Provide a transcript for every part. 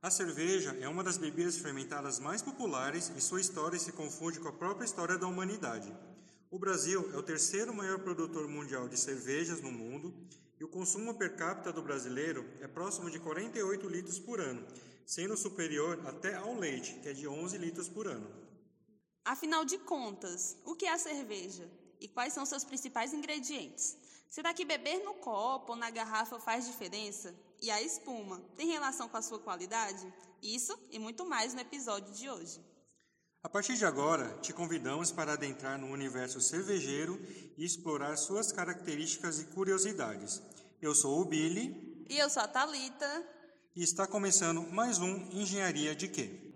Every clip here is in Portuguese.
A cerveja é uma das bebidas fermentadas mais populares e sua história se confunde com a própria história da humanidade. O Brasil é o terceiro maior produtor mundial de cervejas no mundo e o consumo per capita do brasileiro é próximo de 48 litros por ano, sendo superior até ao leite, que é de 11 litros por ano. Afinal de contas, o que é a cerveja e quais são seus principais ingredientes? Será que beber no copo ou na garrafa faz diferença? E a espuma tem relação com a sua qualidade? Isso e muito mais no episódio de hoje. A partir de agora, te convidamos para adentrar no universo cervejeiro e explorar suas características e curiosidades. Eu sou o Billy. E eu sou a Talita. E está começando mais um Engenharia de Quê?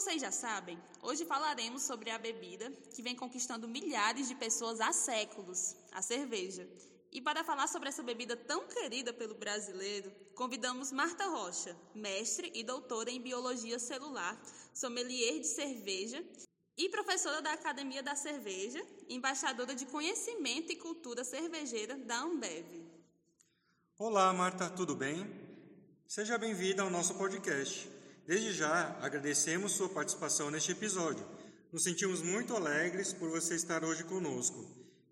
Vocês já sabem, hoje falaremos sobre a bebida que vem conquistando milhares de pessoas há séculos, a cerveja. E para falar sobre essa bebida tão querida pelo brasileiro, convidamos Marta Rocha, mestre e doutora em biologia celular, sommelier de cerveja e professora da Academia da Cerveja, embaixadora de conhecimento e cultura cervejeira da Ambev. Olá, Marta, tudo bem? Seja bem-vinda ao nosso podcast. Desde já agradecemos sua participação neste episódio. Nos sentimos muito alegres por você estar hoje conosco.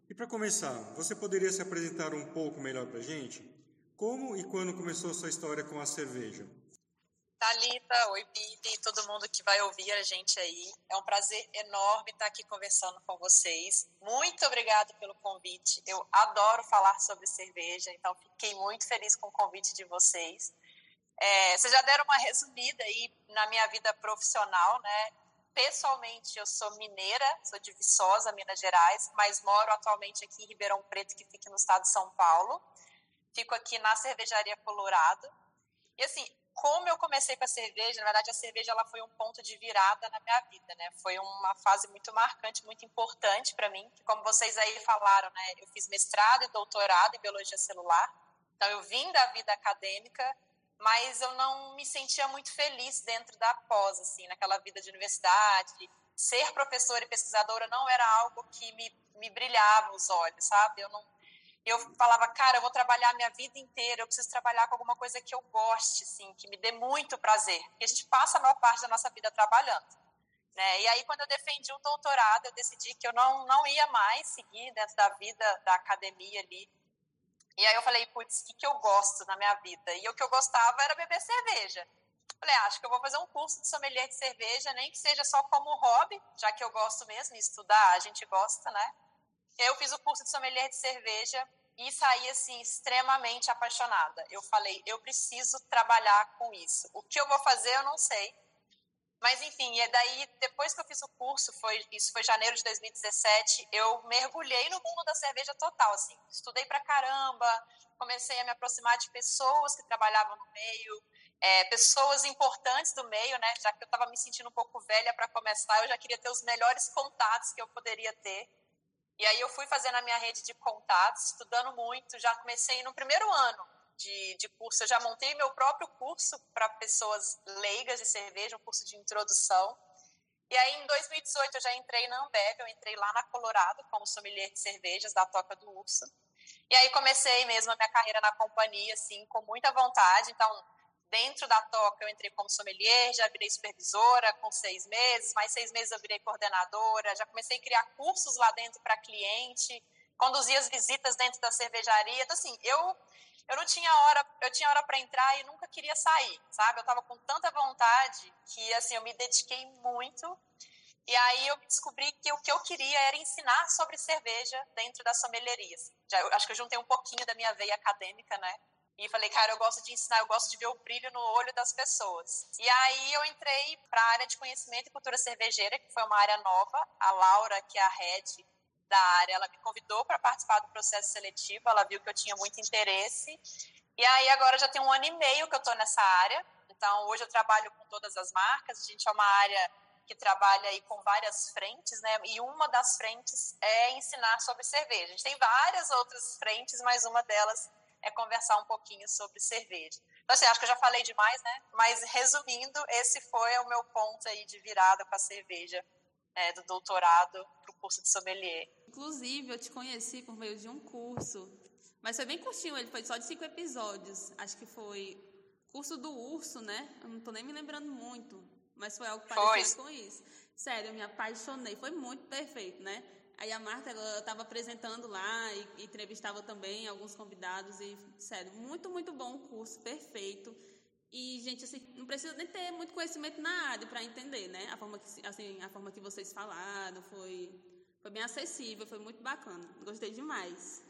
E para começar, você poderia se apresentar um pouco melhor para a gente? Como e quando começou sua história com a cerveja? Talita, oi Billy, todo mundo que vai ouvir a gente aí. É um prazer enorme estar aqui conversando com vocês. Muito obrigada pelo convite. Eu adoro falar sobre cerveja, então fiquei muito feliz com o convite de vocês. É, vocês já deram uma resumida aí na minha vida profissional, né? Pessoalmente, eu sou mineira, sou de Viçosa, Minas Gerais, mas moro atualmente aqui em Ribeirão Preto, que fica no estado de São Paulo. Fico aqui na Cervejaria Colorado. E assim, como eu comecei com a cerveja, na verdade a cerveja ela foi um ponto de virada na minha vida, né? Foi uma fase muito marcante, muito importante para mim, que como vocês aí falaram, né, eu fiz mestrado e doutorado em biologia celular. Então eu vim da vida acadêmica mas eu não me sentia muito feliz dentro da pós, assim, naquela vida de universidade. Ser professora e pesquisadora não era algo que me, me brilhava os olhos, sabe? Eu não eu falava, cara, eu vou trabalhar a minha vida inteira, eu preciso trabalhar com alguma coisa que eu goste, assim, que me dê muito prazer. Porque a gente passa a maior parte da nossa vida trabalhando. Né? E aí, quando eu defendi o doutorado, eu decidi que eu não, não ia mais seguir dentro da vida da academia ali, e aí eu falei, putz, o que, que eu gosto na minha vida? E o que eu gostava era beber cerveja. Falei, ah, acho que eu vou fazer um curso de sommelier de cerveja, nem que seja só como hobby, já que eu gosto mesmo de estudar, a gente gosta, né? Eu fiz o curso de sommelier de cerveja e saí, assim, extremamente apaixonada. Eu falei, eu preciso trabalhar com isso. O que eu vou fazer, eu não sei, mas enfim, e daí depois que eu fiz o curso, foi isso foi janeiro de 2017, eu mergulhei no mundo da cerveja total, assim, estudei pra caramba, comecei a me aproximar de pessoas que trabalhavam no meio, é, pessoas importantes do meio, né? Já que eu estava me sentindo um pouco velha para começar, eu já queria ter os melhores contatos que eu poderia ter. E aí eu fui fazendo a minha rede de contatos, estudando muito, já comecei no primeiro ano de, de curso. Eu já montei meu próprio curso para pessoas leigas de cerveja, um curso de introdução. E aí, em 2018, eu já entrei na Ambev, eu entrei lá na Colorado como sommelier de cervejas da Toca do Urso. E aí comecei mesmo a minha carreira na companhia, assim, com muita vontade. Então, dentro da Toca, eu entrei como sommelier, já virei supervisora com seis meses, mais seis meses eu virei coordenadora, já comecei a criar cursos lá dentro para cliente, conduzir as visitas dentro da cervejaria. Então, assim, eu eu não tinha hora, eu tinha hora para entrar e nunca queria sair, sabe? Eu estava com tanta vontade que assim eu me dediquei muito. E aí eu descobri que o que eu queria era ensinar sobre cerveja dentro da sommelieria. Assim. Já, eu acho que eu juntei um pouquinho da minha veia acadêmica, né? E falei, cara, eu gosto de ensinar, eu gosto de ver o brilho no olho das pessoas. E aí eu entrei para a área de conhecimento e cultura cervejeira, que foi uma área nova. A Laura, que é a head da área, ela me convidou para participar do processo seletivo, ela viu que eu tinha muito interesse. E aí agora já tem um ano e meio que eu estou nessa área. Então hoje eu trabalho com todas as marcas. A gente é uma área que trabalha aí com várias frentes, né? E uma das frentes é ensinar sobre cerveja. A gente tem várias outras frentes, mas uma delas é conversar um pouquinho sobre cerveja. Então, assim, acho que eu já falei demais, né? Mas, resumindo, esse foi o meu ponto aí de virada com a cerveja é, do doutorado para o curso de sommelier. Inclusive, eu te conheci por meio de um curso, mas foi bem curtinho, ele foi só de cinco episódios. Acho que foi curso do urso, né? Eu não tô nem me lembrando muito, mas foi algo parecido com isso. Sério, eu me apaixonei, foi muito perfeito, né? Aí a Marta, ela estava apresentando lá e, e entrevistava também alguns convidados e, sério, muito, muito bom o curso, perfeito. E, gente, assim, não precisa nem ter muito conhecimento na área para entender, né? A forma que, assim, a forma que vocês falaram foi, foi bem acessível, foi muito bacana. Gostei demais.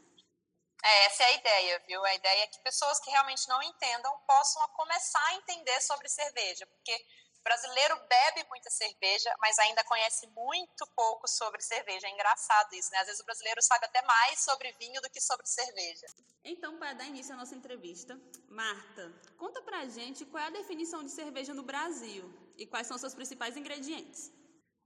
É, essa é a ideia, viu? A ideia é que pessoas que realmente não entendam possam começar a entender sobre cerveja, porque o brasileiro bebe muita cerveja, mas ainda conhece muito pouco sobre cerveja. É engraçado isso, né? Às vezes o brasileiro sabe até mais sobre vinho do que sobre cerveja. Então, para dar início à nossa entrevista, Marta, conta pra gente qual é a definição de cerveja no Brasil e quais são seus principais ingredientes.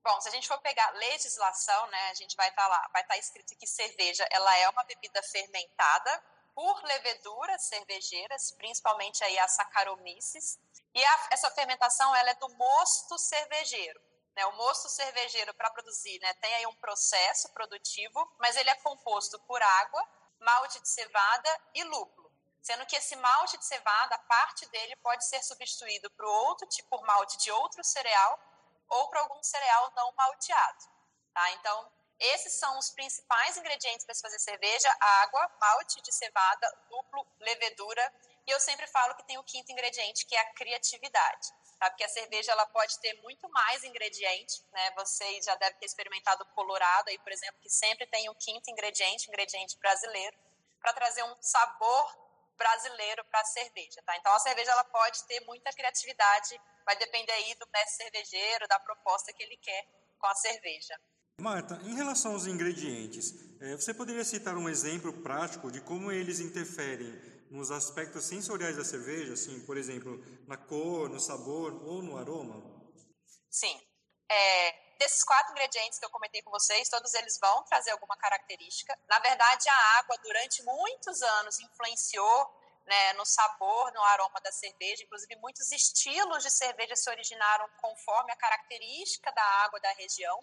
Bom, se a gente for pegar legislação, né, a gente vai estar tá lá, vai estar tá escrito que cerveja, ela é uma bebida fermentada por leveduras cervejeiras, principalmente aí as Saccharomyces, e a, essa fermentação ela é do mosto cervejeiro. Né? O mosto cervejeiro, para produzir, né, tem aí um processo produtivo, mas ele é composto por água, malte de cevada e lúpulo. Sendo que esse malte de cevada, a parte dele pode ser substituído por outro tipo por malte de outro cereal ou por algum cereal não malteado. Tá? Então, esses são os principais ingredientes para se fazer cerveja: água, malte de cevada, lúpulo, levedura e eu sempre falo que tem o quinto ingrediente, que é a criatividade. Tá? Porque a cerveja ela pode ter muito mais ingrediente, né? Vocês já devem ter experimentado colorado aí, por exemplo, que sempre tem o quinto ingrediente, ingrediente brasileiro, para trazer um sabor brasileiro para a cerveja, tá? Então a cerveja ela pode ter muita criatividade, vai depender aí do mestre cervejeiro, da proposta que ele quer com a cerveja. Marta, em relação aos ingredientes, eh, você poderia citar um exemplo prático de como eles interferem nos aspectos sensoriais da cerveja, assim, por exemplo, na cor, no sabor ou no aroma? Sim. É, desses quatro ingredientes que eu comentei com vocês, todos eles vão trazer alguma característica. Na verdade, a água, durante muitos anos, influenciou né, no sabor, no aroma da cerveja. Inclusive, muitos estilos de cerveja se originaram conforme a característica da água da região.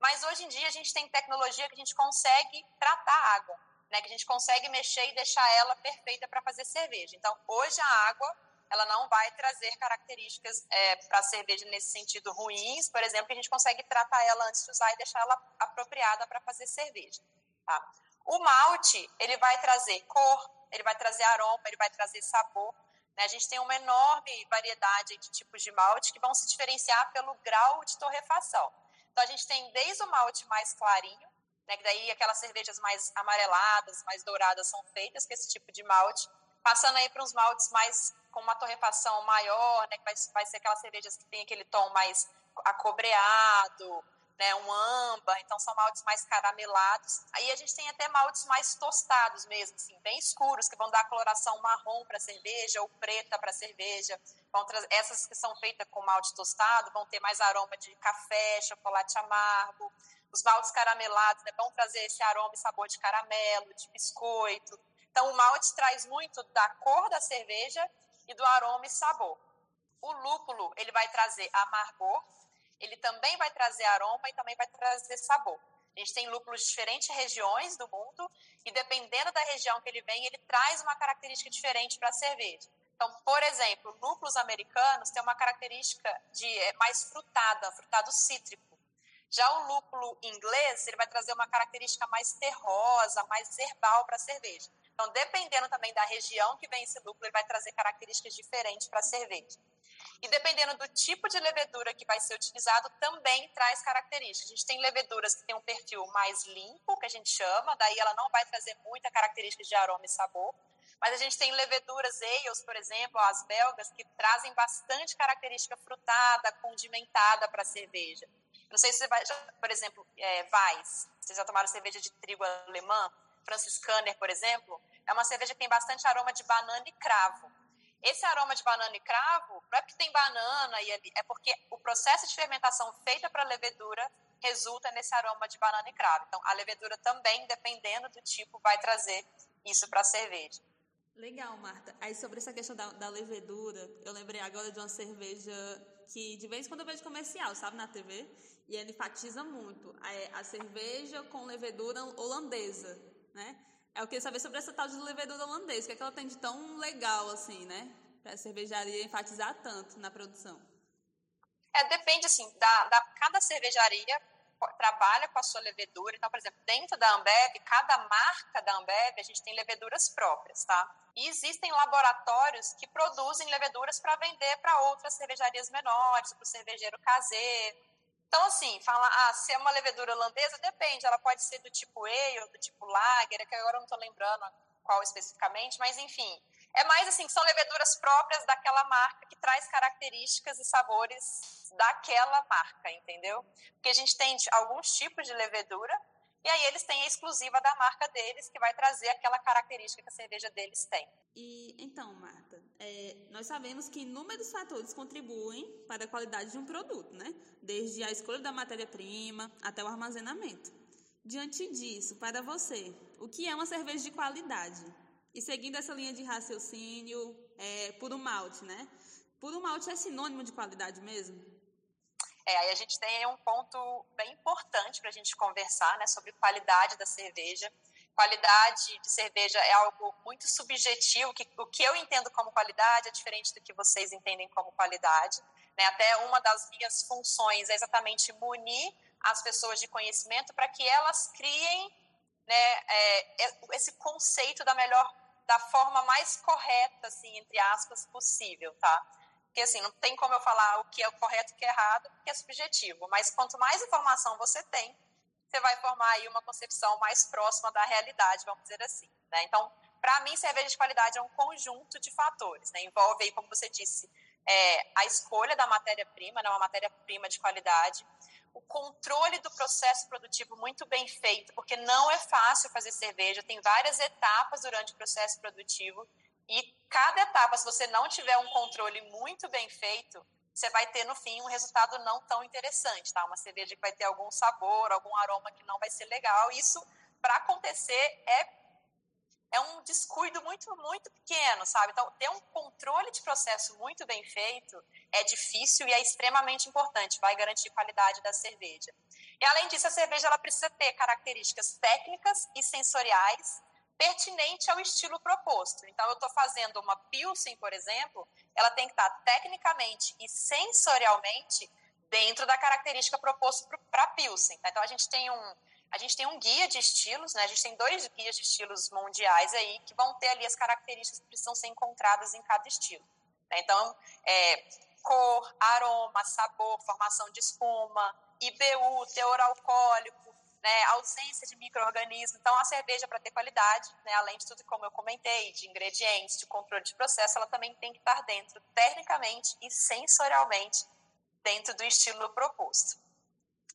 Mas hoje em dia a gente tem tecnologia que a gente consegue tratar a água né, que a gente consegue mexer e deixar ela perfeita para fazer cerveja. Então, hoje a água ela não vai trazer características é, para a cerveja nesse sentido ruins, por exemplo, que a gente consegue tratar ela antes de usar e deixar ela apropriada para fazer cerveja. Tá? O malte ele vai trazer cor, ele vai trazer aroma, ele vai trazer sabor. Né? A gente tem uma enorme variedade de tipos de malte que vão se diferenciar pelo grau de torrefação. Então a gente tem desde o malte mais clarinho, né? Que daí aquelas cervejas mais amareladas, mais douradas são feitas com esse tipo de malte, passando aí para uns maltes mais com uma torrefação maior, né? Que vai, vai ser aquelas cervejas que tem aquele tom mais acobreado, né, um âmbar, então são maltes mais caramelados. Aí a gente tem até maltes mais tostados mesmo, assim, bem escuros, que vão dar coloração marrom para a cerveja ou preta para a cerveja. Vão essas que são feitas com malte tostado vão ter mais aroma de café, chocolate amargo. Os maltes caramelados né, vão trazer esse aroma e sabor de caramelo, de biscoito. Então, o malte traz muito da cor da cerveja e do aroma e sabor. O lúpulo, ele vai trazer amargor, ele também vai trazer aroma e também vai trazer sabor. A gente tem lúpulos de diferentes regiões do mundo e dependendo da região que ele vem, ele traz uma característica diferente para a cerveja. Então, por exemplo, lúpulos americanos têm uma característica de é, mais frutada, frutado cítrico. Já o lúpulo inglês, ele vai trazer uma característica mais terrosa, mais herbal para a cerveja. Então, dependendo também da região que vem esse lúpulo, ele vai trazer características diferentes para a cerveja. E dependendo do tipo de levedura que vai ser utilizado, também traz características. A gente tem leveduras que têm um perfil mais limpo, que a gente chama, daí ela não vai trazer muita característica de aroma e sabor. Mas a gente tem leveduras ales, por exemplo, as belgas, que trazem bastante característica frutada, condimentada para a cerveja. Não sei se você vai, por exemplo, é, Weiss, vocês já tomaram cerveja de trigo alemã? Franciscaner, por exemplo, é uma cerveja que tem bastante aroma de banana e cravo. Esse aroma de banana e cravo não é porque tem banana e é porque o processo de fermentação feita para levedura resulta nesse aroma de banana e cravo. Então, a levedura também, dependendo do tipo, vai trazer isso para a cerveja. Legal, Marta. Aí sobre essa questão da, da, levedura, eu lembrei agora de uma cerveja que de vez em quando eu vejo comercial, sabe, na TV, e ele enfatiza muito a, a cerveja com levedura holandesa, né? Eu queria saber sobre essa tal de levedura holandesa, o que, é que ela tem de tão legal assim, né? Para a cervejaria enfatizar tanto na produção. É, depende, assim, da, da cada cervejaria trabalha com a sua levedura. Então, por exemplo, dentro da Ambev, cada marca da Ambev, a gente tem leveduras próprias, tá? E existem laboratórios que produzem leveduras para vender para outras cervejarias menores, para o cervejeiro caseiro. Então, assim, fala, ah, se é uma levedura holandesa, depende, ela pode ser do tipo Ale ou do tipo Lager, que agora eu não estou lembrando qual especificamente, mas enfim, é mais assim, são leveduras próprias daquela marca que traz características e sabores daquela marca, entendeu? Porque a gente tem alguns tipos de levedura e aí eles têm a exclusiva da marca deles que vai trazer aquela característica que a cerveja deles tem. E então, é, nós sabemos que inúmeros fatores contribuem para a qualidade de um produto, né? Desde a escolha da matéria-prima até o armazenamento. Diante disso, para você, o que é uma cerveja de qualidade? E seguindo essa linha de raciocínio, é, puro malte, né? Puro malte é sinônimo de qualidade mesmo? É, aí a gente tem um ponto bem importante para a gente conversar, né, sobre qualidade da cerveja. Qualidade de cerveja é algo muito subjetivo, que o que eu entendo como qualidade é diferente do que vocês entendem como qualidade. Né? Até uma das minhas funções é exatamente munir as pessoas de conhecimento para que elas criem né, é, esse conceito da melhor da forma mais correta, assim, entre aspas, possível, tá? Porque, assim, não tem como eu falar o que é o correto e o que é errado, porque é subjetivo. Mas quanto mais informação você tem, você vai formar aí uma concepção mais próxima da realidade, vamos dizer assim, né? Então, para mim, cerveja de qualidade é um conjunto de fatores, né? Envolve aí, como você disse, é, a escolha da matéria-prima, né? Uma matéria-prima de qualidade, o controle do processo produtivo muito bem feito, porque não é fácil fazer cerveja, tem várias etapas durante o processo produtivo e cada etapa, se você não tiver um controle muito bem feito, você vai ter no fim um resultado não tão interessante, tá? Uma cerveja que vai ter algum sabor, algum aroma que não vai ser legal. Isso, para acontecer, é é um descuido muito, muito pequeno, sabe? Então, ter um controle de processo muito bem feito é difícil e é extremamente importante, vai garantir qualidade da cerveja. E, além disso, a cerveja ela precisa ter características técnicas e sensoriais pertinente ao estilo proposto. Então, eu estou fazendo uma Pilsen, por exemplo, ela tem que estar tecnicamente e sensorialmente dentro da característica proposta para Pilsen. Então, a gente tem um a gente tem um guia de estilos, né? A gente tem dois guias de estilos mundiais aí que vão ter ali as características que precisam ser encontradas em cada estilo. Né? Então, é, cor, aroma, sabor, formação de espuma, IBU, teor alcoólico, né, ausência de microorganismos. Então, a cerveja, para ter qualidade, né, além de tudo como eu comentei, de ingredientes, de controle de processo, ela também tem que estar dentro, tecnicamente e sensorialmente, dentro do estilo proposto.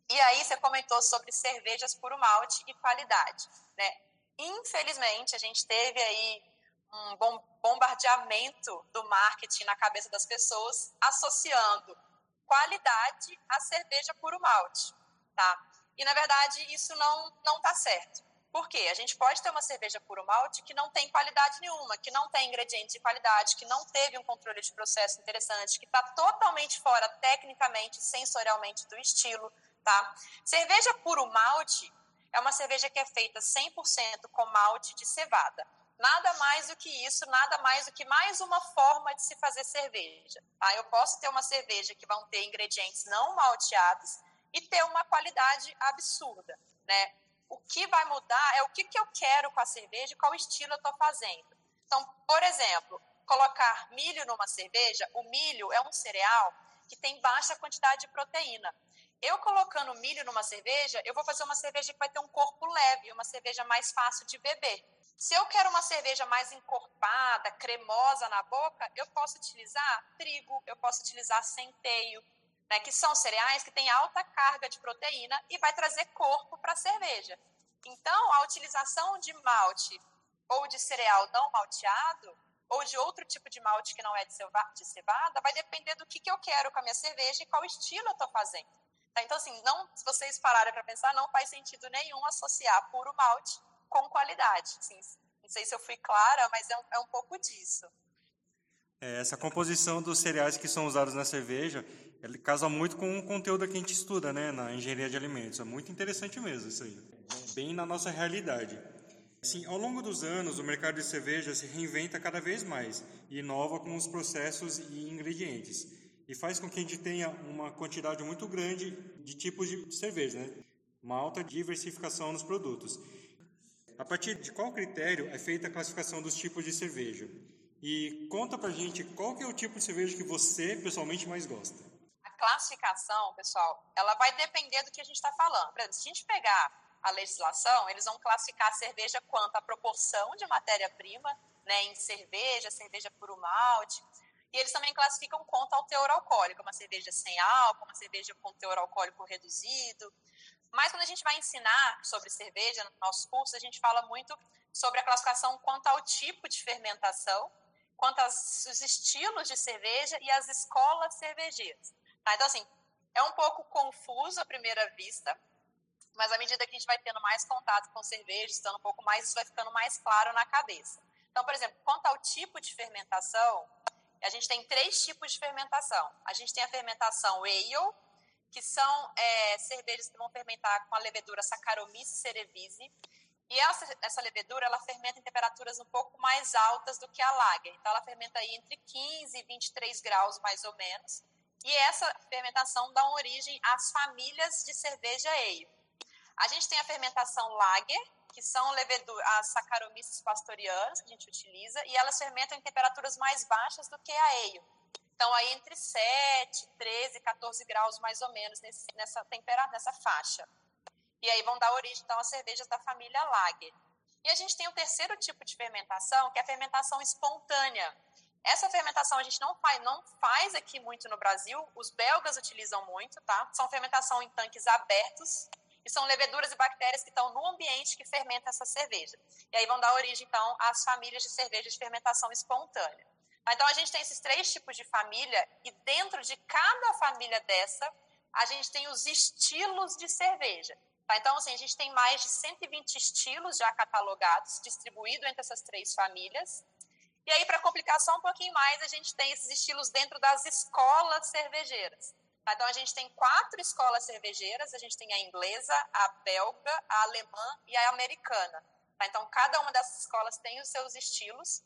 E aí você comentou sobre cervejas puro malte e qualidade, né? Infelizmente, a gente teve aí um bombardeamento do marketing na cabeça das pessoas, associando qualidade à cerveja puro malte, tá? E na verdade isso não não tá certo. Por quê? A gente pode ter uma cerveja puro malte que não tem qualidade nenhuma, que não tem ingredientes de qualidade, que não teve um controle de processo interessante, que está totalmente fora tecnicamente, sensorialmente do estilo, tá? Cerveja puro malte é uma cerveja que é feita 100% com malte de cevada. Nada mais do que isso, nada mais do que mais uma forma de se fazer cerveja. Tá? Eu posso ter uma cerveja que vão ter ingredientes não malteados e ter uma qualidade absurda, né? O que vai mudar é o que, que eu quero com a cerveja e qual estilo eu estou fazendo. Então, por exemplo, colocar milho numa cerveja, o milho é um cereal que tem baixa quantidade de proteína. Eu colocando milho numa cerveja, eu vou fazer uma cerveja que vai ter um corpo leve, uma cerveja mais fácil de beber. Se eu quero uma cerveja mais encorpada, cremosa na boca, eu posso utilizar trigo, eu posso utilizar centeio, né, que são cereais que têm alta carga de proteína e vai trazer corpo para a cerveja. Então, a utilização de malte ou de cereal não malteado ou de outro tipo de malte que não é de cevada, vai depender do que, que eu quero com a minha cerveja e qual estilo eu estou fazendo. Tá? Então, assim, não, se vocês pararem para pensar, não faz sentido nenhum associar puro malte com qualidade. Assim, não sei se eu fui clara, mas é um, é um pouco disso. É, essa composição dos cereais que são usados na cerveja, ele casa muito com o conteúdo que a gente estuda, né, na engenharia de alimentos. É muito interessante mesmo isso aí. Bem na nossa realidade. Sim, ao longo dos anos, o mercado de cerveja se reinventa cada vez mais e inova com os processos e ingredientes. E faz com que a gente tenha uma quantidade muito grande de tipos de cerveja, né? uma alta diversificação nos produtos. A partir de qual critério é feita a classificação dos tipos de cerveja? E conta pra gente qual que é o tipo de cerveja que você pessoalmente mais gosta. Classificação, pessoal, ela vai depender do que a gente está falando. Por exemplo, se a gente pegar a legislação, eles vão classificar a cerveja quanto à proporção de matéria-prima, né, em cerveja, cerveja puro malte. E eles também classificam quanto ao teor alcoólico, uma cerveja sem álcool, uma cerveja com teor alcoólico reduzido. Mas quando a gente vai ensinar sobre cerveja no nosso curso, a gente fala muito sobre a classificação quanto ao tipo de fermentação, quanto aos estilos de cerveja e as escolas cervejeiras. Tá? Então, assim, é um pouco confuso à primeira vista, mas à medida que a gente vai tendo mais contato com cerveja, estando um pouco mais, isso vai ficando mais claro na cabeça. Então, por exemplo, quanto ao tipo de fermentação, a gente tem três tipos de fermentação. A gente tem a fermentação ale, que são é, cervejas que vão fermentar com a levedura Saccharomyces cerevisiae. E essa, essa levedura, ela fermenta em temperaturas um pouco mais altas do que a lager. Então, ela fermenta aí entre 15 e 23 graus, mais ou menos. E essa fermentação dá origem às famílias de cerveja ale. A gente tem a fermentação lager, que são as Saccharomyces pastorianas que a gente utiliza, e elas fermentam em temperaturas mais baixas do que a ale. Então, aí entre 7, 13, 14 graus mais ou menos nesse, nessa nessa faixa. E aí vão dar origem, então, às cervejas da família Lager. E a gente tem o terceiro tipo de fermentação, que é a fermentação espontânea. Essa fermentação a gente não faz, não faz aqui muito no Brasil, os belgas utilizam muito, tá? São fermentação em tanques abertos, e são leveduras e bactérias que estão no ambiente que fermenta essa cerveja. E aí vão dar origem, então, às famílias de cerveja de fermentação espontânea. Então, a gente tem esses três tipos de família, e dentro de cada família dessa, a gente tem os estilos de cerveja. Tá? Então, assim, a gente tem mais de 120 estilos já catalogados, distribuídos entre essas três famílias. E aí, para complicar só um pouquinho mais, a gente tem esses estilos dentro das escolas cervejeiras. Então, a gente tem quatro escolas cervejeiras: a gente tem a inglesa, a belga, a alemã e a americana. Então, cada uma dessas escolas tem os seus estilos.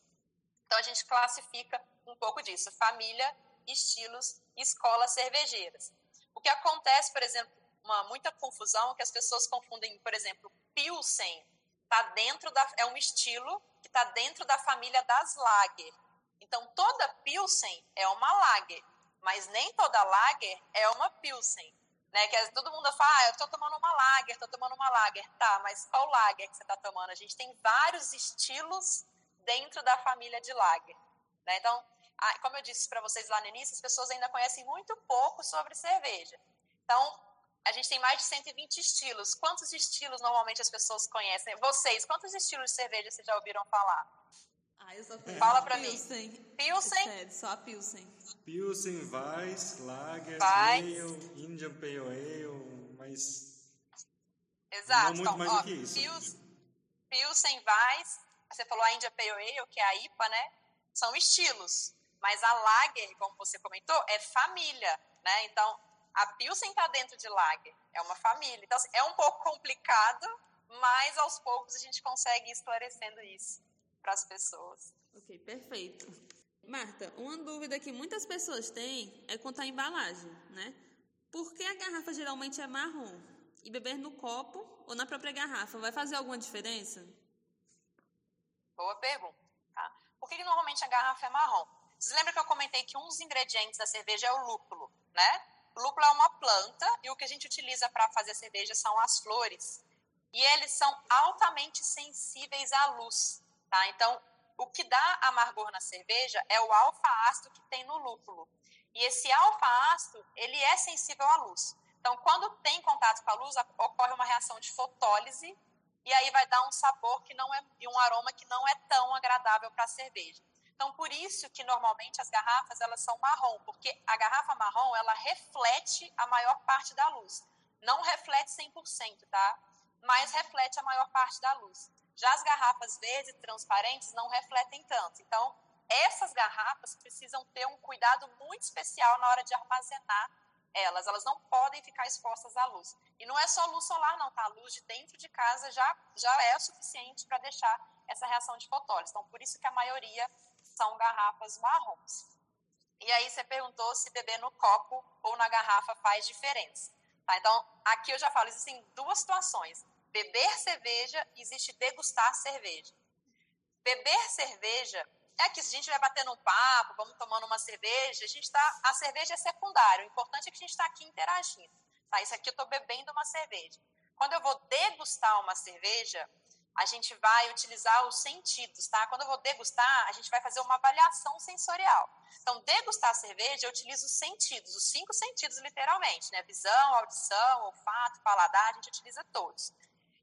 Então, a gente classifica um pouco disso: família, estilos, escolas cervejeiras. O que acontece, por exemplo, uma muita confusão que as pessoas confundem, por exemplo, Pilsen tá dentro da é um estilo que está dentro da família das Lager. Então toda Pilsen é uma Lager, mas nem toda Lager é uma Pilsen. Né, que todo mundo fala, ah, eu estou tomando uma lager, estou tomando uma lager. Tá, mas qual lager que você está tomando? A gente tem vários estilos dentro da família de lager. Né? Então, como eu disse para vocês lá no início, as pessoas ainda conhecem muito pouco sobre cerveja. Então, a gente tem mais de 120 estilos. Quantos estilos normalmente as pessoas conhecem? Vocês, quantos estilos de cerveja vocês já ouviram falar? Ah, eu só conheço Fala pra Pilsen. mim. Pilsen? Sério, só a Pilsen. Pilsen, Weiss, Lager, Weiss. Ale, Indian Pale Ale, mas Exato. não muito então, mais ó, do que isso. Pils, Pilsen, Weiss, você falou a India Pale Ale, que é a IPA, né? São estilos. Mas a Lager, como você comentou, é família, né? Então, a Pilsen está dentro de Lager, é uma família. Então, assim, é um pouco complicado, mas aos poucos a gente consegue ir esclarecendo isso para as pessoas. Ok, perfeito. Marta, uma dúvida que muitas pessoas têm é quanto à embalagem, né? Por que a garrafa geralmente é marrom? E beber no copo ou na própria garrafa vai fazer alguma diferença? Boa pergunta. Tá? Por que, que normalmente a garrafa é marrom? Vocês lembram que eu comentei que um dos ingredientes da cerveja é o lúpulo, né? Lúpulo é uma planta e o que a gente utiliza para fazer cerveja são as flores. E eles são altamente sensíveis à luz, tá? Então, o que dá amargor na cerveja é o alfa-ácido que tem no lúpulo. E esse alfa-ácido, ele é sensível à luz. Então, quando tem contato com a luz, ocorre uma reação de fotólise e aí vai dar um sabor que não é e um aroma que não é tão agradável para a cerveja. Então, por isso que normalmente as garrafas elas são marrom, porque a garrafa marrom ela reflete a maior parte da luz. Não reflete 100%, tá? Mas reflete a maior parte da luz. Já as garrafas verdes transparentes não refletem tanto. Então, essas garrafas precisam ter um cuidado muito especial na hora de armazenar elas. Elas não podem ficar expostas à luz. E não é só luz solar, não, tá? A luz de dentro de casa já, já é o suficiente para deixar essa reação de fotólise. Então, por isso que a maioria são garrafas marrons. E aí você perguntou se beber no copo ou na garrafa faz diferença. Tá? Então, aqui eu já falo, existem duas situações. Beber cerveja, existe degustar cerveja. Beber cerveja é que se a gente vai batendo um papo, vamos tomando uma cerveja, a gente tá, a cerveja é secundária. O importante é que a gente está aqui interagindo. Tá? Isso aqui eu estou bebendo uma cerveja. Quando eu vou degustar uma cerveja, a gente vai utilizar os sentidos, tá? Quando eu vou degustar, a gente vai fazer uma avaliação sensorial. Então, degustar cerveja, eu utilizo os sentidos, os cinco sentidos literalmente, né? Visão, audição, olfato, paladar, a gente utiliza todos.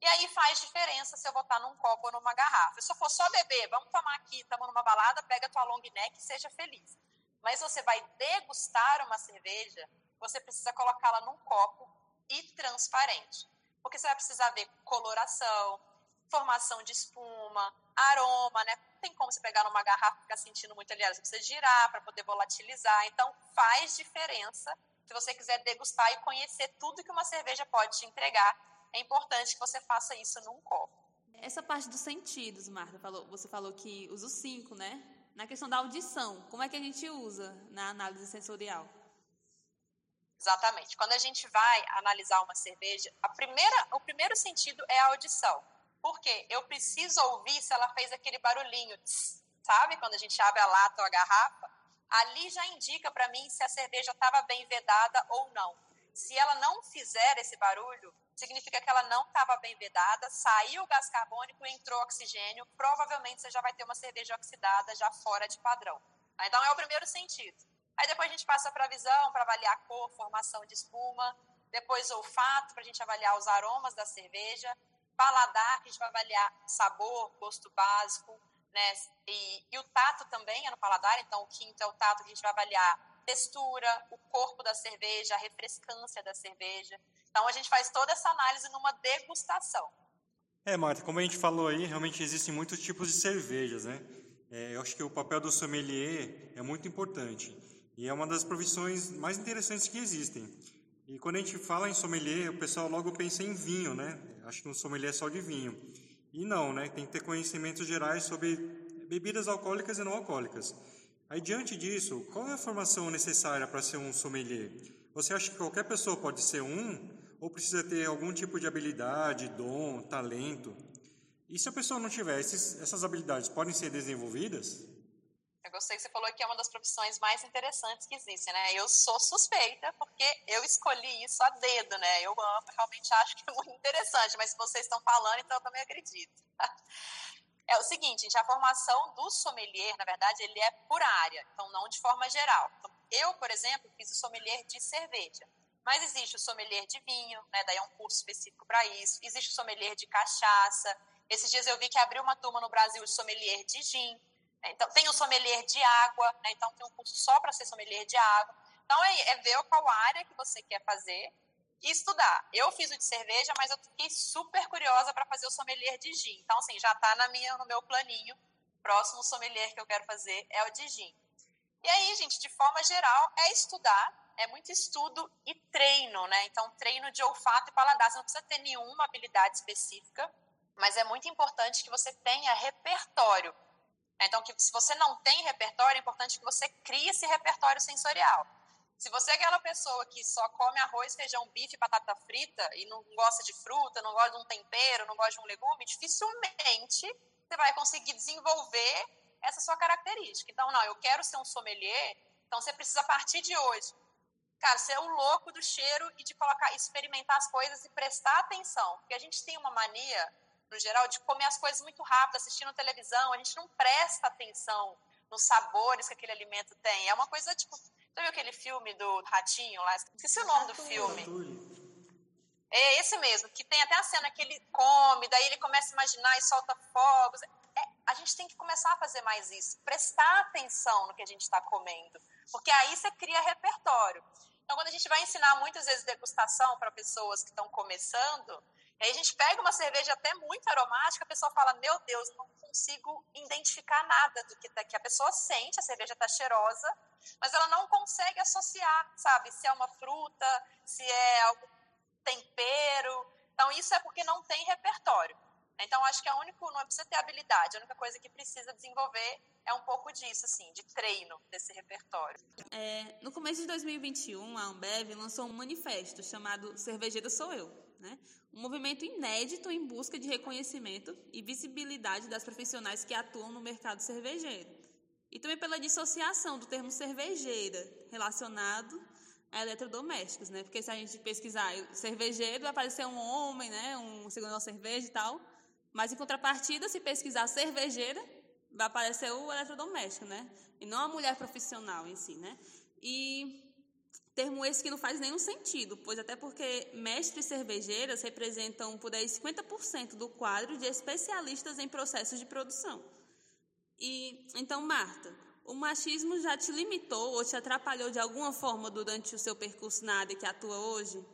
E aí faz diferença se eu botar num copo ou numa garrafa. Se eu for só beber, vamos tomar aqui, estamos numa balada, pega tua long neck e seja feliz. Mas você vai degustar uma cerveja, você precisa colocá-la num copo e transparente. Porque você vai precisar ver coloração, formação de espuma, aroma, né? Não tem como você pegar numa garrafa e ficar sentindo muito ali, você precisa girar para poder volatilizar. Então, faz diferença se você quiser degustar e conhecer tudo que uma cerveja pode te entregar é importante que você faça isso num copo. Essa parte dos sentidos, Marta, falou, você falou que usa os cinco, né? Na questão da audição, como é que a gente usa na análise sensorial? Exatamente. Quando a gente vai analisar uma cerveja, primeira, o primeiro sentido é a audição. Por quê? Eu preciso ouvir se ela fez aquele barulhinho, sabe? Quando a gente abre a lata ou a garrafa, ali já indica para mim se a cerveja estava bem vedada ou não. Se ela não fizer esse barulho, significa que ela não estava bem vedada, saiu o gás carbônico entrou oxigênio, provavelmente você já vai ter uma cerveja oxidada já fora de padrão. Então é o primeiro sentido. Aí depois a gente passa para a visão, para avaliar a cor, formação de espuma, depois olfato, para a gente avaliar os aromas da cerveja, paladar, que a gente vai avaliar sabor, gosto básico, né? E, e o tato também é no paladar, então o quinto é o tato que a gente vai avaliar textura, o corpo da cerveja, a refrescância da cerveja. Então a gente faz toda essa análise numa degustação. É, Marta, como a gente falou aí, realmente existem muitos tipos de cervejas, né? É, eu acho que o papel do sommelier é muito importante e é uma das profissões mais interessantes que existem. E quando a gente fala em sommelier, o pessoal logo pensa em vinho, né? Acho que um sommelier é só de vinho. E não, né? Tem que ter conhecimentos gerais sobre bebidas alcoólicas e não alcoólicas. Aí, diante disso, qual é a formação necessária para ser um sommelier? Você acha que qualquer pessoa pode ser um? ou precisa ter algum tipo de habilidade, dom, talento. E se a pessoa não tiver esses, essas habilidades, podem ser desenvolvidas? Eu gostei que você falou que é uma das profissões mais interessantes que existem, né? Eu sou suspeita porque eu escolhi isso a dedo, né? Eu amo, realmente acho que é muito interessante, mas se vocês estão falando, então eu também acredito. É o seguinte, gente, a formação do sommelier, na verdade, ele é por área, então não de forma geral. Então, eu, por exemplo, fiz o sommelier de cerveja. Mas existe o sommelier de vinho, né? Daí é um curso específico para isso. Existe o sommelier de cachaça. Esses dias eu vi que abriu uma turma no Brasil de sommelier de gin. Né? Então, tem o sommelier de água, né? Então, tem um curso só para ser sommelier de água. Então, é, é ver qual área que você quer fazer e estudar. Eu fiz o de cerveja, mas eu fiquei super curiosa para fazer o sommelier de gin. Então, assim, já está na minha, no meu planinho. Próximo sommelier que eu quero fazer é o de gin. E aí, gente, de forma geral, é estudar é muito estudo e treino, né? Então, treino de olfato e paladar. Você não precisa ter nenhuma habilidade específica, mas é muito importante que você tenha repertório. Né? Então, que, se você não tem repertório, é importante que você crie esse repertório sensorial. Se você é aquela pessoa que só come arroz, feijão, bife, batata frita e não gosta de fruta, não gosta de um tempero, não gosta de um legume, dificilmente você vai conseguir desenvolver essa sua característica. Então, não, eu quero ser um sommelier, então você precisa partir de hoje cara, ser o louco do cheiro e de colocar, experimentar as coisas e prestar atenção. Porque a gente tem uma mania, no geral, de comer as coisas muito rápido, assistindo televisão, a gente não presta atenção nos sabores que aquele alimento tem. É uma coisa tipo. Você viu aquele filme do Ratinho lá? Esqueci o nome do filme. É esse mesmo, que tem até a cena que ele come, daí ele começa a imaginar e solta fogos. É, a gente tem que começar a fazer mais isso, prestar atenção no que a gente está comendo, porque aí você cria repertório. Então, quando a gente vai ensinar muitas vezes degustação para pessoas que estão começando, aí a gente pega uma cerveja até muito aromática, a pessoa fala: Meu Deus, não consigo identificar nada do que, tá, que a pessoa sente, a cerveja está cheirosa, mas ela não consegue associar, sabe? Se é uma fruta, se é algum tempero. Então, isso é porque não tem repertório. Então, acho que a única, não precisa ter habilidade, a única coisa que precisa desenvolver é um pouco disso, assim, de treino desse repertório. É, no começo de 2021, a Ambev lançou um manifesto chamado Cervejeira Sou Eu, né? Um movimento inédito em busca de reconhecimento e visibilidade das profissionais que atuam no mercado cervejeiro. E também pela dissociação do termo cervejeira relacionado a eletrodomésticos, né? Porque se a gente pesquisar cervejeiro, vai aparecer um homem, né? Um segundo uma cerveja e tal. Mas em contrapartida, se pesquisar cervejeira, vai aparecer o eletrodoméstico, né? E não a mulher profissional em si, né? E termo esse que não faz nenhum sentido, pois até porque mestres cervejeiras representam por aí 50% do quadro de especialistas em processos de produção. E então, Marta, o machismo já te limitou ou te atrapalhou de alguma forma durante o seu percurso na área que atua hoje?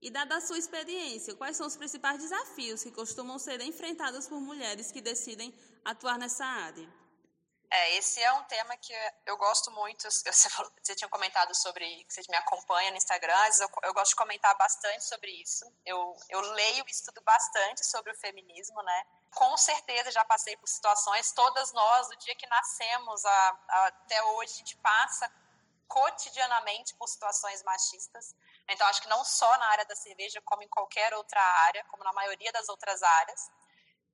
E dada a sua experiência, quais são os principais desafios que costumam ser enfrentados por mulheres que decidem atuar nessa área? É, esse é um tema que eu gosto muito. Você, você tinha comentado sobre, que você me acompanha no Instagram, eu, eu, gosto de comentar bastante sobre isso. Eu, eu leio e estudo bastante sobre o feminismo, né? Com certeza já passei por situações, todas nós, do dia que nascemos a, a, até hoje, a gente passa cotidianamente por situações machistas. Então, acho que não só na área da cerveja, como em qualquer outra área, como na maioria das outras áreas.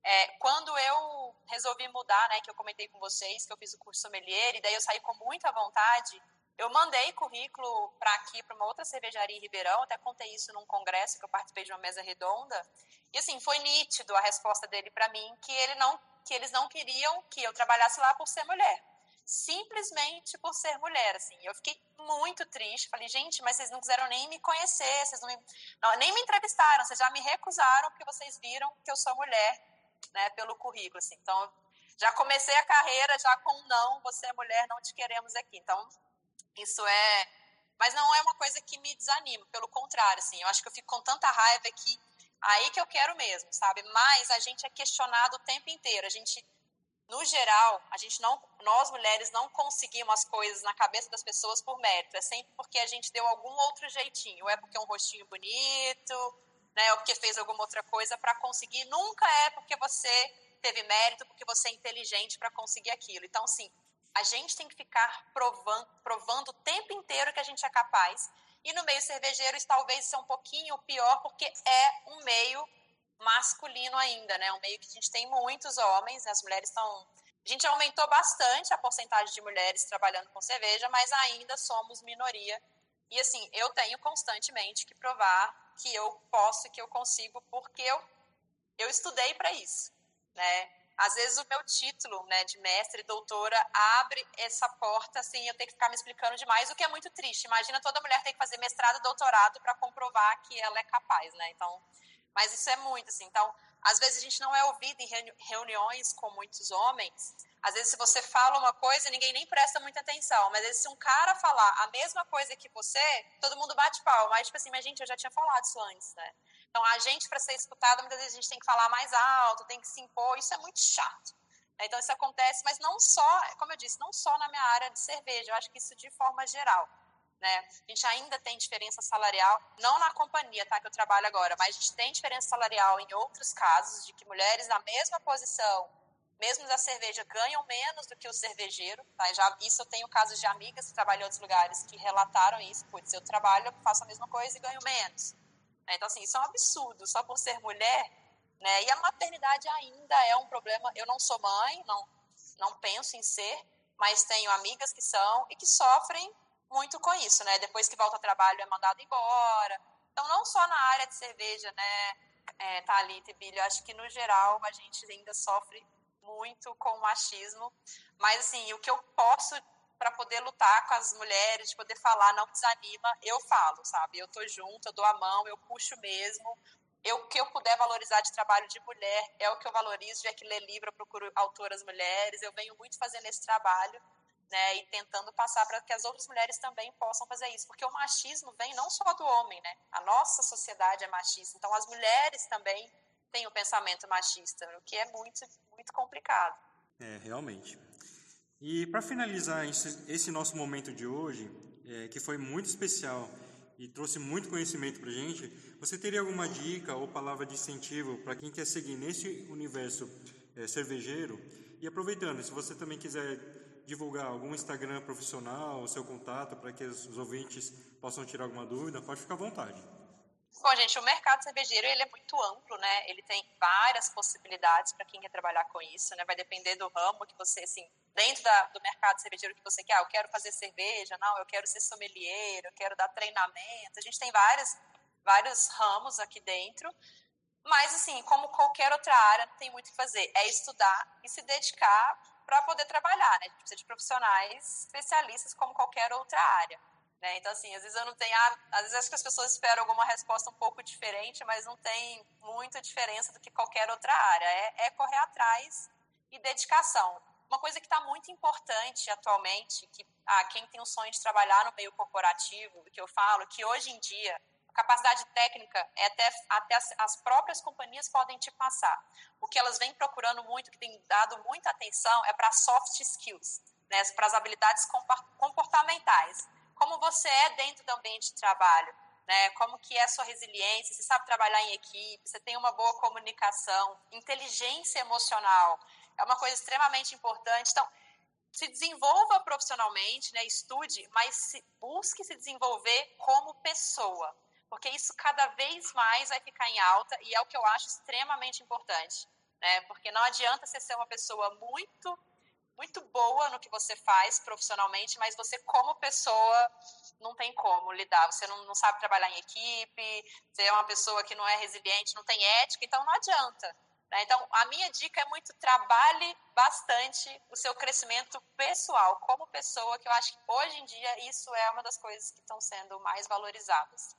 É, quando eu resolvi mudar, né, que eu comentei com vocês, que eu fiz o curso sommelier, e daí eu saí com muita vontade, eu mandei currículo para aqui, para uma outra cervejaria em Ribeirão, até contei isso num congresso que eu participei de uma mesa redonda, e assim, foi nítido a resposta dele para mim, que, ele não, que eles não queriam que eu trabalhasse lá por ser mulher simplesmente por ser mulher, assim. Eu fiquei muito triste. Falei, gente, mas vocês não quiseram nem me conhecer, vocês não, me, não nem me entrevistaram, vocês já me recusaram porque vocês viram que eu sou mulher, né, pelo currículo, assim. Então, já comecei a carreira já com não, você é mulher, não te queremos aqui. Então, isso é, mas não é uma coisa que me desanima, pelo contrário, assim. Eu acho que eu fico com tanta raiva que aí que eu quero mesmo, sabe? Mas a gente é questionado o tempo inteiro. A gente no geral, a gente não, nós mulheres não conseguimos as coisas na cabeça das pessoas por mérito. É sempre porque a gente deu algum outro jeitinho. Ou é porque é um rostinho bonito, né? Ou porque fez alguma outra coisa para conseguir. Nunca é porque você teve mérito, porque você é inteligente para conseguir aquilo. Então, sim, a gente tem que ficar provando, provando o tempo inteiro que a gente é capaz. E no meio cervejeiro, isso talvez seja um pouquinho pior, porque é um meio masculino ainda, né? Um meio que a gente tem muitos homens, as mulheres estão. A gente aumentou bastante a porcentagem de mulheres trabalhando com cerveja, mas ainda somos minoria. E assim, eu tenho constantemente que provar que eu posso que eu consigo, porque eu, eu estudei para isso, né? Às vezes o meu título, né, de mestre, doutora, abre essa porta, assim, eu tenho que ficar me explicando demais, o que é muito triste. Imagina toda mulher ter que fazer mestrado, doutorado para comprovar que ela é capaz, né? Então, mas isso é muito, assim. Então, às vezes a gente não é ouvido em reuniões com muitos homens. Às vezes, se você fala uma coisa, ninguém nem presta muita atenção. Mas se um cara falar a mesma coisa que você, todo mundo bate pau. Mas, tipo assim, mas gente, eu já tinha falado isso antes, né? Então, a gente, para ser escutado, muitas vezes a gente tem que falar mais alto, tem que se impor. Isso é muito chato. Então, isso acontece, mas não só, como eu disse, não só na minha área de cerveja. Eu acho que isso de forma geral. Né? A gente ainda tem diferença salarial, não na companhia tá, que eu trabalho agora, mas a gente tem diferença salarial em outros casos, de que mulheres na mesma posição, mesmo da cerveja, ganham menos do que o cervejeiro. Tá? Já, isso eu tenho casos de amigas que trabalham em outros lugares que relataram isso. Putz, eu trabalho, faço a mesma coisa e ganho menos. Né? Então, assim, isso é um absurdo, só por ser mulher. Né? E a maternidade ainda é um problema. Eu não sou mãe, não, não penso em ser, mas tenho amigas que são e que sofrem muito com isso, né? Depois que volta ao trabalho é mandado embora. Então, não só na área de cerveja, né, é, Thalita e Billy, acho que no geral a gente ainda sofre muito com o machismo. Mas, assim, o que eu posso para poder lutar com as mulheres, de poder falar, não desanima, eu falo, sabe? Eu tô junto, eu dou a mão, eu puxo mesmo, eu, o que eu puder valorizar de trabalho de mulher é o que eu valorizo, já que ler livro eu procuro autoras mulheres, eu venho muito fazendo esse trabalho, né, e tentando passar para que as outras mulheres também possam fazer isso, porque o machismo vem não só do homem, né, a nossa sociedade é machista, então as mulheres também têm o pensamento machista, o que é muito, muito complicado. É, realmente. E para finalizar esse nosso momento de hoje, é, que foi muito especial e trouxe muito conhecimento para gente, você teria alguma dica ou palavra de incentivo para quem quer seguir nesse universo é, cervejeiro? E aproveitando, se você também quiser divulgar algum Instagram profissional, o seu contato, para que os ouvintes possam tirar alguma dúvida, pode ficar à vontade. Bom, gente, o mercado cervejeiro ele é muito amplo, né? Ele tem várias possibilidades para quem quer trabalhar com isso, né? Vai depender do ramo que você, assim, dentro da, do mercado cervejeiro que você quer. Ah, eu quero fazer cerveja, não, eu quero ser sommelier, eu quero dar treinamento. A gente tem vários, vários ramos aqui dentro. Mas, assim, como qualquer outra área, tem muito o que fazer. É estudar e se dedicar para poder trabalhar, né? A gente precisa de profissionais especialistas como qualquer outra área. Né? Então, assim, às vezes eu não tenho. Ah, às vezes acho que as pessoas esperam alguma resposta um pouco diferente, mas não tem muita diferença do que qualquer outra área. É, é correr atrás e dedicação. Uma coisa que está muito importante atualmente, que ah, quem tem o sonho de trabalhar no meio corporativo, que eu falo, que hoje em dia capacidade técnica é até, até as, as próprias companhias podem te passar. O que elas vêm procurando muito, que tem dado muita atenção, é para soft skills, né, para as habilidades comportamentais como você é dentro do ambiente de trabalho, né? Como que é a sua resiliência, você sabe trabalhar em equipe, você tem uma boa comunicação, inteligência emocional, é uma coisa extremamente importante. Então, se desenvolva profissionalmente, né? Estude, mas se, busque se desenvolver como pessoa, porque isso cada vez mais vai ficar em alta e é o que eu acho extremamente importante, né? Porque não adianta você ser uma pessoa muito muito boa no que você faz profissionalmente, mas você, como pessoa, não tem como lidar. Você não, não sabe trabalhar em equipe, você é uma pessoa que não é resiliente, não tem ética, então não adianta. Né? Então, a minha dica é muito trabalhe bastante o seu crescimento pessoal, como pessoa, que eu acho que hoje em dia isso é uma das coisas que estão sendo mais valorizadas.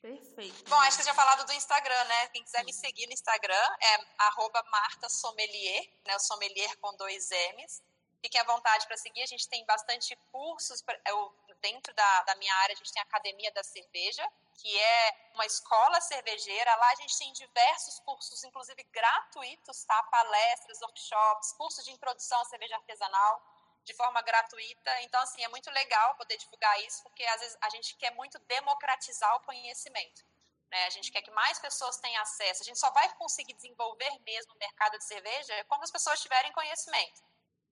Perfeito. Bom, acho que você tinha falado do Instagram, né? Quem quiser me seguir no Instagram é arroba Marta Sommelier, né? O sommelier com dois M's. Fiquem à vontade para seguir. A gente tem bastante cursos. Eu, dentro da, da minha área, a gente tem a Academia da Cerveja, que é uma escola cervejeira. Lá a gente tem diversos cursos, inclusive gratuitos, tá? Palestras, workshops, cursos de introdução à cerveja artesanal de forma gratuita. Então, assim, é muito legal poder divulgar isso, porque às vezes a gente quer muito democratizar o conhecimento. Né? A gente quer que mais pessoas tenham acesso. A gente só vai conseguir desenvolver mesmo o mercado de cerveja quando as pessoas tiverem conhecimento.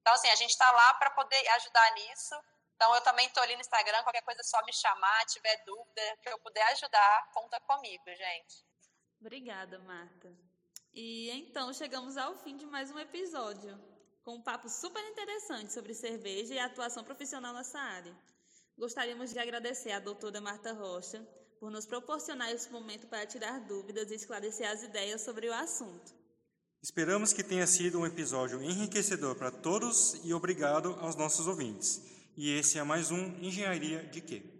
Então, assim, a gente está lá para poder ajudar nisso. Então, eu também estou ali no Instagram, qualquer coisa é só me chamar, tiver dúvida, que eu puder ajudar, conta comigo, gente. Obrigada, Marta. E então chegamos ao fim de mais um episódio, com um papo super interessante sobre cerveja e atuação profissional nessa área. Gostaríamos de agradecer à doutora Marta Rocha por nos proporcionar esse momento para tirar dúvidas e esclarecer as ideias sobre o assunto. Esperamos que tenha sido um episódio enriquecedor para todos e obrigado aos nossos ouvintes. E esse é mais um Engenharia de Quê?